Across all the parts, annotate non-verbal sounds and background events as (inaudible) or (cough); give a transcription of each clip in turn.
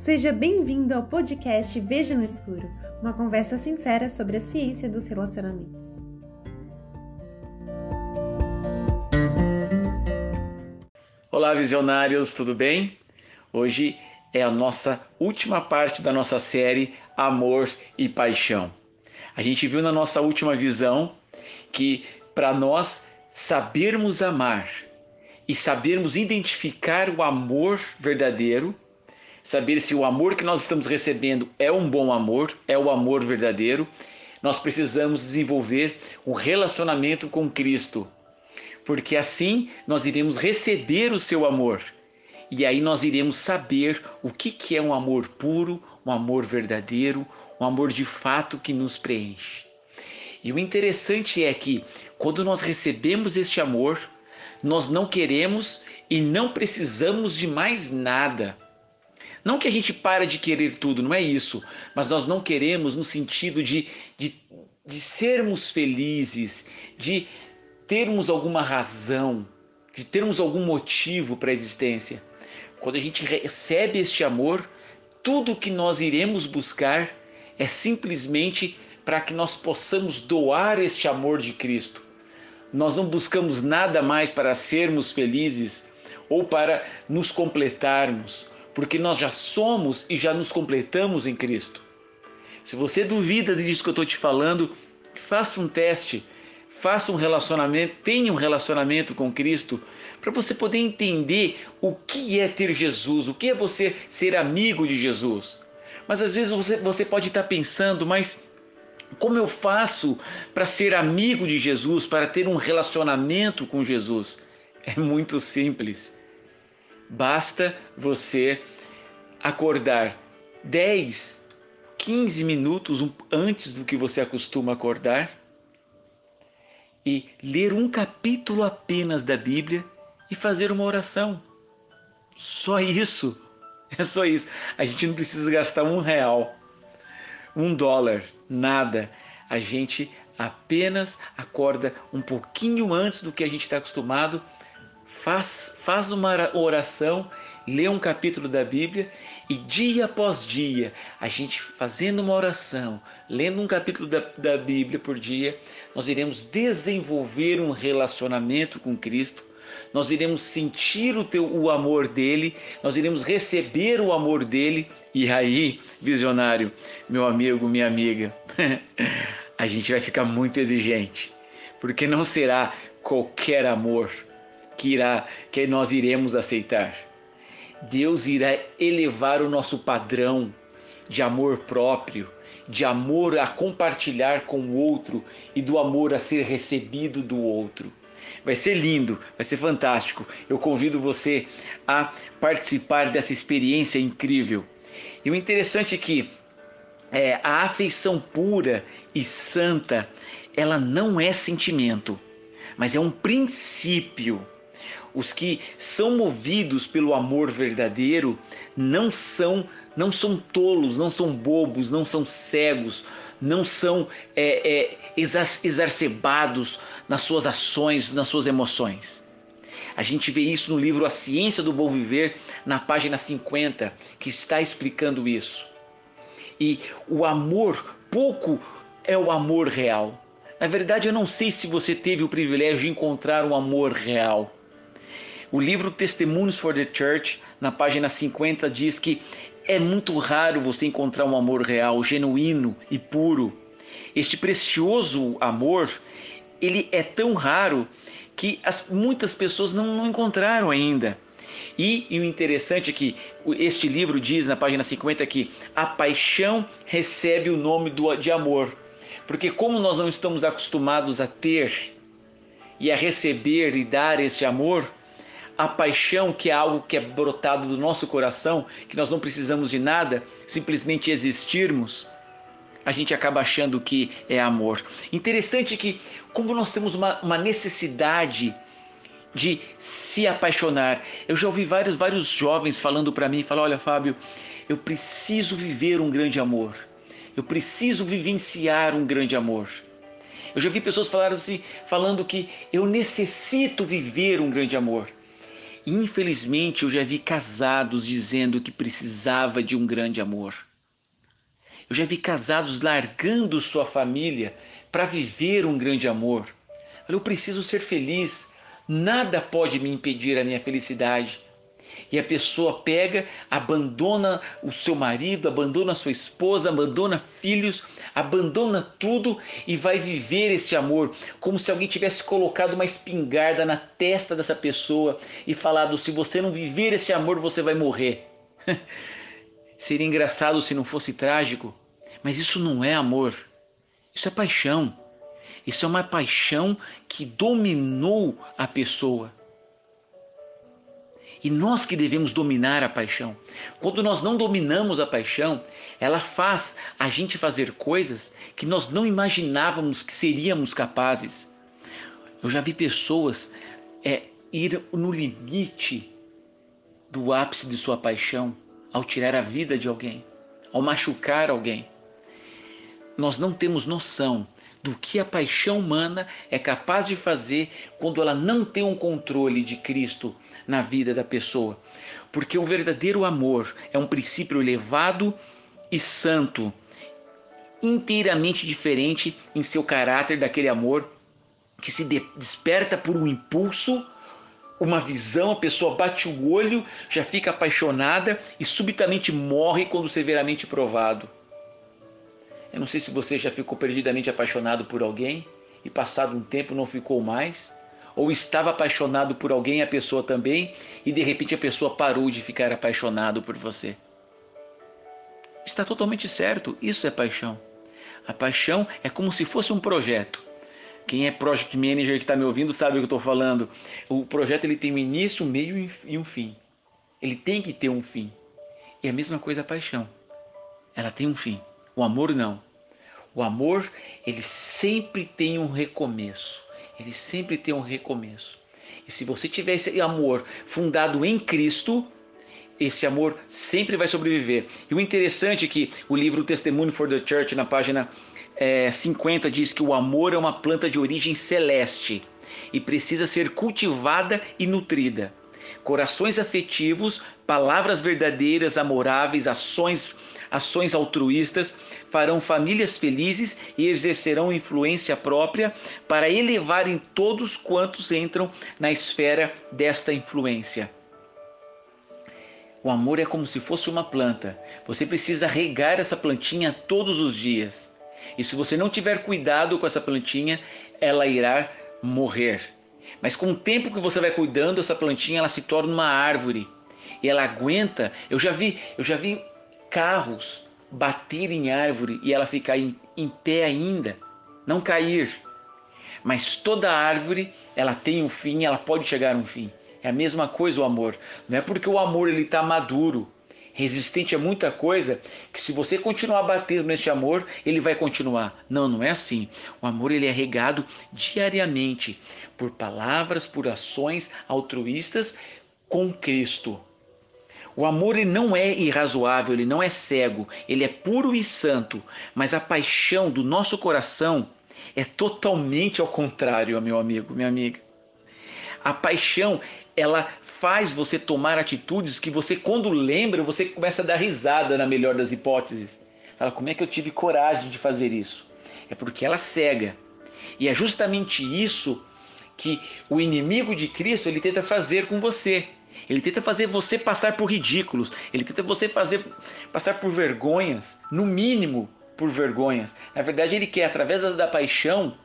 Seja bem-vindo ao podcast Veja no Escuro, uma conversa sincera sobre a ciência dos relacionamentos. Olá, visionários, tudo bem? Hoje é a nossa última parte da nossa série Amor e Paixão. A gente viu na nossa última visão que para nós sabermos amar e sabermos identificar o amor verdadeiro, saber se o amor que nós estamos recebendo é um bom amor, é o amor verdadeiro, nós precisamos desenvolver um relacionamento com Cristo, porque assim nós iremos receber o seu amor. E aí nós iremos saber o que, que é um amor puro, um amor verdadeiro, um amor de fato que nos preenche. E o interessante é que quando nós recebemos este amor, nós não queremos e não precisamos de mais nada. Não que a gente para de querer tudo, não é isso, mas nós não queremos no sentido de, de, de sermos felizes, de termos alguma razão, de termos algum motivo para a existência. Quando a gente recebe este amor, tudo que nós iremos buscar é simplesmente para que nós possamos doar este amor de Cristo. Nós não buscamos nada mais para sermos felizes ou para nos completarmos, porque nós já somos e já nos completamos em Cristo. Se você duvida disso que eu estou te falando, faça um teste, faça um relacionamento, tenha um relacionamento com Cristo, para você poder entender o que é ter Jesus, o que é você ser amigo de Jesus. Mas às vezes você, você pode estar pensando, mas como eu faço para ser amigo de Jesus, para ter um relacionamento com Jesus? É muito simples. Basta você acordar 10, 15 minutos antes do que você acostuma acordar e ler um capítulo apenas da Bíblia e fazer uma oração. Só isso. (laughs) É só isso. A gente não precisa gastar um real um dólar, nada. A gente apenas acorda um pouquinho antes do que a gente está acostumado, faz, faz uma oração, lê um capítulo da Bíblia e dia após dia, a gente fazendo uma oração, lendo um capítulo da, da Bíblia por dia, nós iremos desenvolver um relacionamento com Cristo nós iremos sentir o, teu, o amor dele, nós iremos receber o amor dele, e aí, visionário, meu amigo, minha amiga, (laughs) a gente vai ficar muito exigente, porque não será qualquer amor que irá que nós iremos aceitar. Deus irá elevar o nosso padrão de amor próprio, de amor a compartilhar com o outro e do amor a ser recebido do outro. Vai ser lindo, vai ser fantástico. Eu convido você a participar dessa experiência incrível. E o interessante é que é, a afeição pura e santa, ela não é sentimento, mas é um princípio. Os que são movidos pelo amor verdadeiro não são não são tolos, não são bobos, não são cegos, não são é, é, exacerbados nas suas ações, nas suas emoções. A gente vê isso no livro A Ciência do Bom Viver, na página 50, que está explicando isso. E o amor, pouco é o amor real. Na verdade, eu não sei se você teve o privilégio de encontrar um amor real. O livro Testemunhos for the Church, na página 50, diz que é muito raro você encontrar um amor real, genuíno e puro. Este precioso amor, ele é tão raro que as, muitas pessoas não, não encontraram ainda. E, e, o interessante é que este livro diz na página 50 que a paixão recebe o nome do, de amor. Porque como nós não estamos acostumados a ter e a receber e dar este amor, a paixão, que é algo que é brotado do nosso coração, que nós não precisamos de nada, simplesmente existirmos, a gente acaba achando que é amor. Interessante que, como nós temos uma, uma necessidade de se apaixonar, eu já ouvi vários, vários jovens falando para mim, falam, olha Fábio, eu preciso viver um grande amor, eu preciso vivenciar um grande amor. Eu já vi pessoas falar assim, falando que eu necessito viver um grande amor. Infelizmente, eu já vi casados dizendo que precisava de um grande amor. Eu já vi casados largando sua família para viver um grande amor. Eu preciso ser feliz. Nada pode me impedir a minha felicidade. E a pessoa pega, abandona o seu marido, abandona a sua esposa, abandona filhos, abandona tudo e vai viver esse amor, como se alguém tivesse colocado uma espingarda na testa dessa pessoa e falado: se você não viver esse amor, você vai morrer. (laughs) Seria engraçado se não fosse trágico, mas isso não é amor, isso é paixão. Isso é uma paixão que dominou a pessoa. E nós que devemos dominar a paixão. Quando nós não dominamos a paixão, ela faz a gente fazer coisas que nós não imaginávamos que seríamos capazes. Eu já vi pessoas é, ir no limite do ápice de sua paixão ao tirar a vida de alguém, ao machucar alguém. Nós não temos noção do que a paixão humana é capaz de fazer quando ela não tem um controle de Cristo na vida da pessoa. Porque o verdadeiro amor é um princípio elevado e santo, inteiramente diferente em seu caráter daquele amor que se desperta por um impulso, uma visão, a pessoa bate o olho, já fica apaixonada e subitamente morre quando severamente provado. Eu não sei se você já ficou perdidamente apaixonado por alguém e passado um tempo não ficou mais, ou estava apaixonado por alguém a pessoa também, e de repente a pessoa parou de ficar apaixonado por você. Está totalmente certo, isso é paixão. A paixão é como se fosse um projeto. Quem é project manager que está me ouvindo sabe o que eu estou falando. O projeto ele tem um início, um meio e um fim. Ele tem que ter um fim. E a mesma coisa a paixão. Ela tem um fim. O amor não. O amor, ele sempre tem um recomeço. Ele sempre tem um recomeço. E se você tiver esse amor fundado em Cristo, esse amor sempre vai sobreviver. E o interessante é que o livro Testemunho for the Church, na página é, 50, diz que o amor é uma planta de origem celeste e precisa ser cultivada e nutrida. Corações afetivos, palavras verdadeiras, amoráveis, ações ações altruístas, farão famílias felizes e exercerão influência própria para elevarem todos quantos entram na esfera desta influência. O amor é como se fosse uma planta. Você precisa regar essa plantinha todos os dias. E se você não tiver cuidado com essa plantinha, ela irá morrer. Mas com o tempo que você vai cuidando, essa plantinha ela se torna uma árvore. E ela aguenta. Eu já vi, eu já vi carros bater em árvore e ela ficar em, em pé ainda, não cair. Mas toda árvore, ela tem um fim, ela pode chegar a um fim. É a mesma coisa o amor. Não é porque o amor ele está maduro, resistente a muita coisa, que se você continuar batendo nesse amor, ele vai continuar. Não, não é assim. O amor ele é regado diariamente por palavras, por ações altruístas com Cristo. O amor ele não é irrazoável, ele não é cego, ele é puro e santo, mas a paixão do nosso coração é totalmente ao contrário, meu amigo, minha amiga. A paixão, ela faz você tomar atitudes que você, quando lembra, você começa a dar risada na melhor das hipóteses. Fala, como é que eu tive coragem de fazer isso? É porque ela cega. E é justamente isso que o inimigo de Cristo ele tenta fazer com você. Ele tenta fazer você passar por ridículos. Ele tenta você fazer passar por vergonhas, no mínimo por vergonhas. Na verdade, ele quer através da, da paixão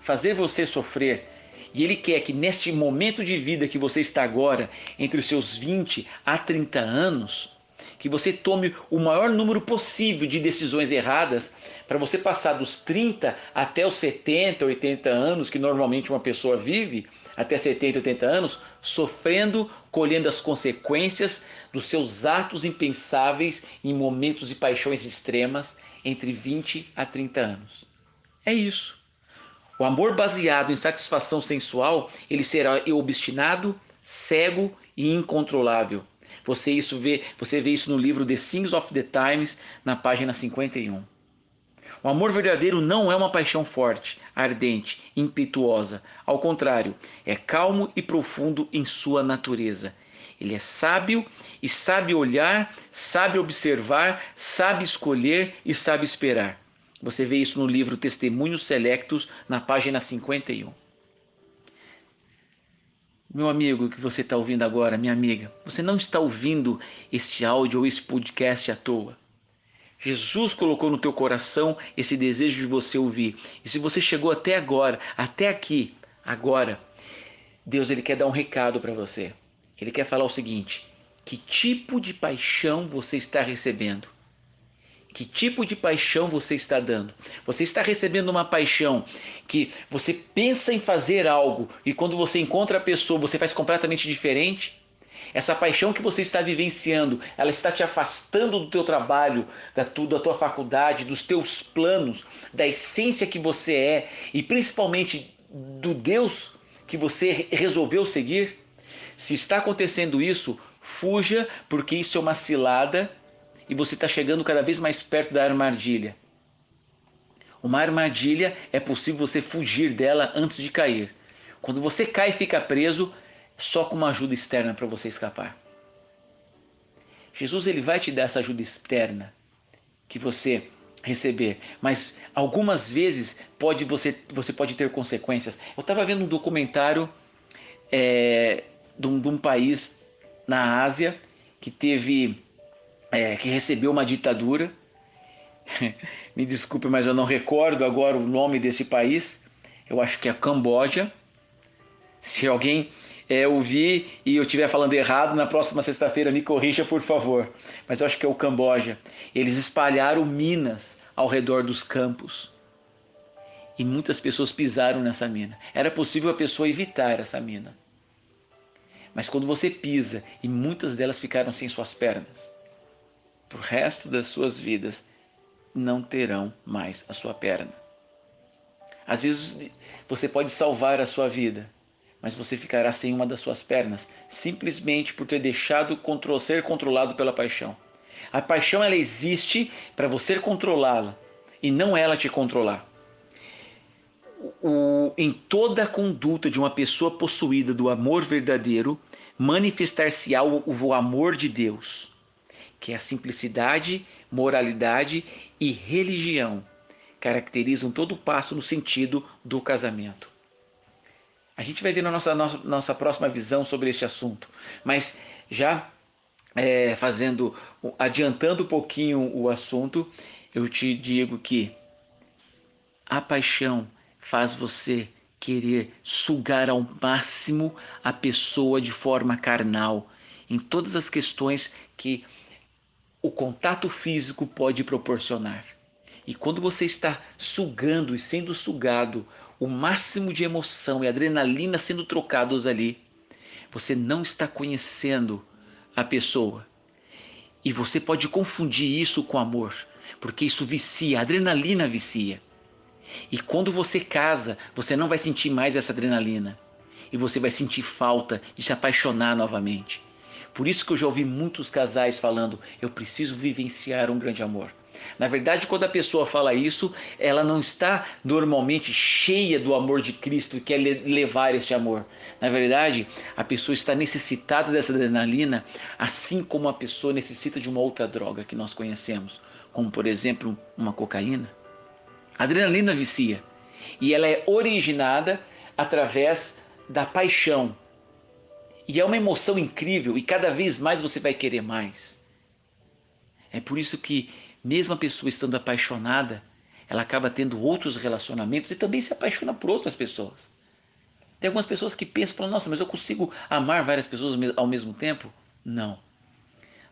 fazer você sofrer. E ele quer que neste momento de vida que você está agora, entre os seus 20 a 30 anos, que você tome o maior número possível de decisões erradas para você passar dos 30 até os 70, 80 anos que normalmente uma pessoa vive, até 70, 80 anos, sofrendo, colhendo as consequências dos seus atos impensáveis em momentos de paixões extremas entre 20 a 30 anos. É isso. O amor baseado em satisfação sensual, ele será obstinado, cego e incontrolável. Você isso vê, você vê isso no livro The Things of the Times, na página 51. O amor verdadeiro não é uma paixão forte, ardente, impetuosa. Ao contrário, é calmo e profundo em sua natureza. Ele é sábio e sabe olhar, sabe observar, sabe escolher e sabe esperar. Você vê isso no livro Testemunhos Selectos, na página 51. Meu amigo que você está ouvindo agora, minha amiga, você não está ouvindo este áudio ou esse podcast à toa. Jesus colocou no teu coração esse desejo de você ouvir. E se você chegou até agora, até aqui, agora, Deus ele quer dar um recado para você. Ele quer falar o seguinte: que tipo de paixão você está recebendo? Que tipo de paixão você está dando? Você está recebendo uma paixão que você pensa em fazer algo e quando você encontra a pessoa você faz completamente diferente? Essa paixão que você está vivenciando, ela está te afastando do teu trabalho, da, tua, da tua faculdade, dos teus planos, da essência que você é e principalmente do Deus que você resolveu seguir? Se está acontecendo isso, fuja, porque isso é uma cilada e você está chegando cada vez mais perto da armadilha. Uma armadilha é possível você fugir dela antes de cair. Quando você cai e fica preso, só com uma ajuda externa para você escapar. Jesus ele vai te dar essa ajuda externa que você receber, mas algumas vezes pode você você pode ter consequências. Eu estava vendo um documentário é, de, um, de um país na Ásia que teve é, que recebeu uma ditadura. (laughs) Me desculpe, mas eu não recordo agora o nome desse país. Eu acho que é Camboja. Se alguém é, ouvir e eu estiver falando errado, na próxima sexta-feira me corrija, por favor. Mas eu acho que é o Camboja. Eles espalharam minas ao redor dos campos. E muitas pessoas pisaram nessa mina. Era possível a pessoa evitar essa mina. Mas quando você pisa e muitas delas ficaram sem suas pernas, para o resto das suas vidas, não terão mais a sua perna. Às vezes você pode salvar a sua vida, mas você ficará sem uma das suas pernas, simplesmente por ter deixado ser controlado pela paixão. A paixão ela existe para você controlá-la e não ela te controlar. O, em toda a conduta de uma pessoa possuída do amor verdadeiro, manifestar-se-á o, o amor de Deus que é a simplicidade, moralidade e religião caracterizam todo o passo no sentido do casamento. A gente vai ver na nossa, nossa, nossa próxima visão sobre este assunto, mas já é, fazendo, adiantando um pouquinho o assunto, eu te digo que a paixão faz você querer sugar ao máximo a pessoa de forma carnal em todas as questões que o contato físico pode proporcionar. E quando você está sugando e sendo sugado o máximo de emoção e adrenalina sendo trocados ali, você não está conhecendo a pessoa. E você pode confundir isso com amor, porque isso vicia, a adrenalina vicia. E quando você casa, você não vai sentir mais essa adrenalina. E você vai sentir falta de se apaixonar novamente. Por isso que eu já ouvi muitos casais falando: eu preciso vivenciar um grande amor. Na verdade, quando a pessoa fala isso, ela não está normalmente cheia do amor de Cristo e quer levar este amor. Na verdade, a pessoa está necessitada dessa adrenalina, assim como a pessoa necessita de uma outra droga que nós conhecemos, como por exemplo uma cocaína. A adrenalina vicia e ela é originada através da paixão, e é uma emoção incrível e cada vez mais você vai querer mais. É por isso que, mesmo a pessoa estando apaixonada, ela acaba tendo outros relacionamentos e também se apaixona por outras pessoas. Tem algumas pessoas que pensam, falam, nossa, mas eu consigo amar várias pessoas ao mesmo tempo? Não.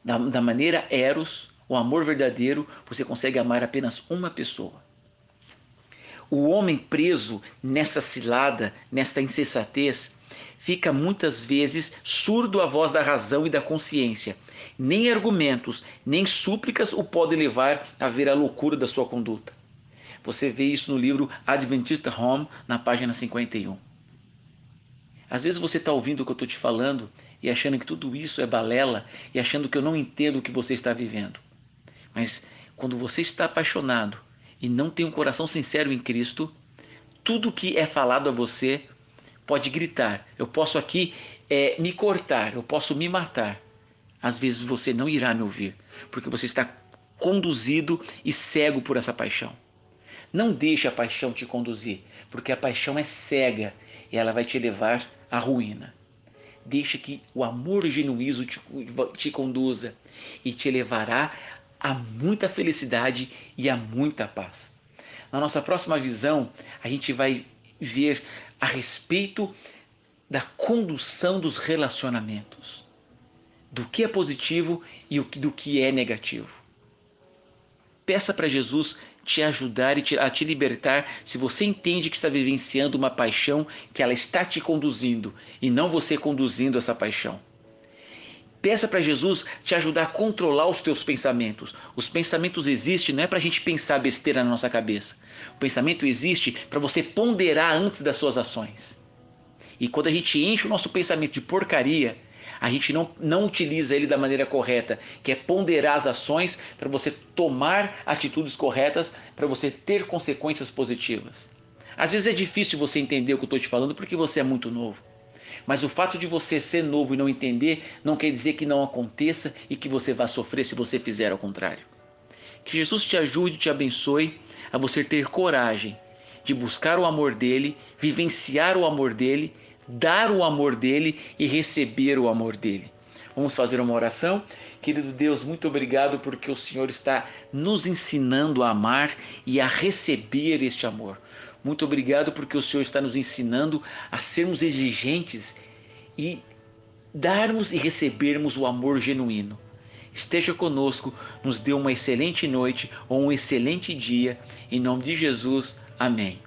Da, da maneira Eros, o amor verdadeiro, você consegue amar apenas uma pessoa. O homem preso nessa cilada, nesta insensatez, fica muitas vezes surdo à voz da razão e da consciência. Nem argumentos, nem súplicas o podem levar a ver a loucura da sua conduta. Você vê isso no livro Adventista Home, na página 51. Às vezes você está ouvindo o que eu estou te falando e achando que tudo isso é balela e achando que eu não entendo o que você está vivendo. Mas quando você está apaixonado e não tem um coração sincero em Cristo, tudo que é falado a você pode gritar. Eu posso aqui é, me cortar, eu posso me matar. Às vezes você não irá me ouvir, porque você está conduzido e cego por essa paixão. Não deixe a paixão te conduzir, porque a paixão é cega e ela vai te levar à ruína. Deixa que o amor genuíno te, te conduza e te levará a muita felicidade e a muita paz. Na nossa próxima visão, a gente vai ver a respeito da condução dos relacionamentos, do que é positivo e do que é negativo. Peça para Jesus te ajudar e te, a te libertar se você entende que está vivenciando uma paixão que ela está te conduzindo e não você conduzindo essa paixão. Peça para Jesus te ajudar a controlar os teus pensamentos. Os pensamentos existem não é para a gente pensar besteira na nossa cabeça. O pensamento existe para você ponderar antes das suas ações. E quando a gente enche o nosso pensamento de porcaria, a gente não, não utiliza ele da maneira correta, que é ponderar as ações para você tomar atitudes corretas, para você ter consequências positivas. Às vezes é difícil você entender o que eu estou te falando porque você é muito novo. Mas o fato de você ser novo e não entender não quer dizer que não aconteça e que você vá sofrer se você fizer ao contrário. Que Jesus te ajude e te abençoe a você ter coragem de buscar o amor dele, vivenciar o amor dele dar o amor dele e receber o amor dele. Vamos fazer uma oração? Querido Deus, muito obrigado porque o Senhor está nos ensinando a amar e a receber este amor. Muito obrigado porque o Senhor está nos ensinando a sermos exigentes e darmos e recebermos o amor genuíno. Esteja conosco, nos dê uma excelente noite ou um excelente dia. Em nome de Jesus, amém.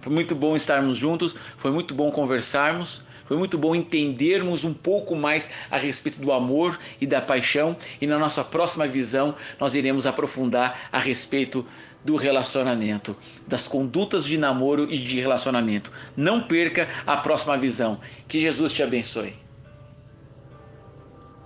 Foi muito bom estarmos juntos, foi muito bom conversarmos, foi muito bom entendermos um pouco mais a respeito do amor e da paixão. E na nossa próxima visão, nós iremos aprofundar a respeito do relacionamento, das condutas de namoro e de relacionamento. Não perca a próxima visão. Que Jesus te abençoe.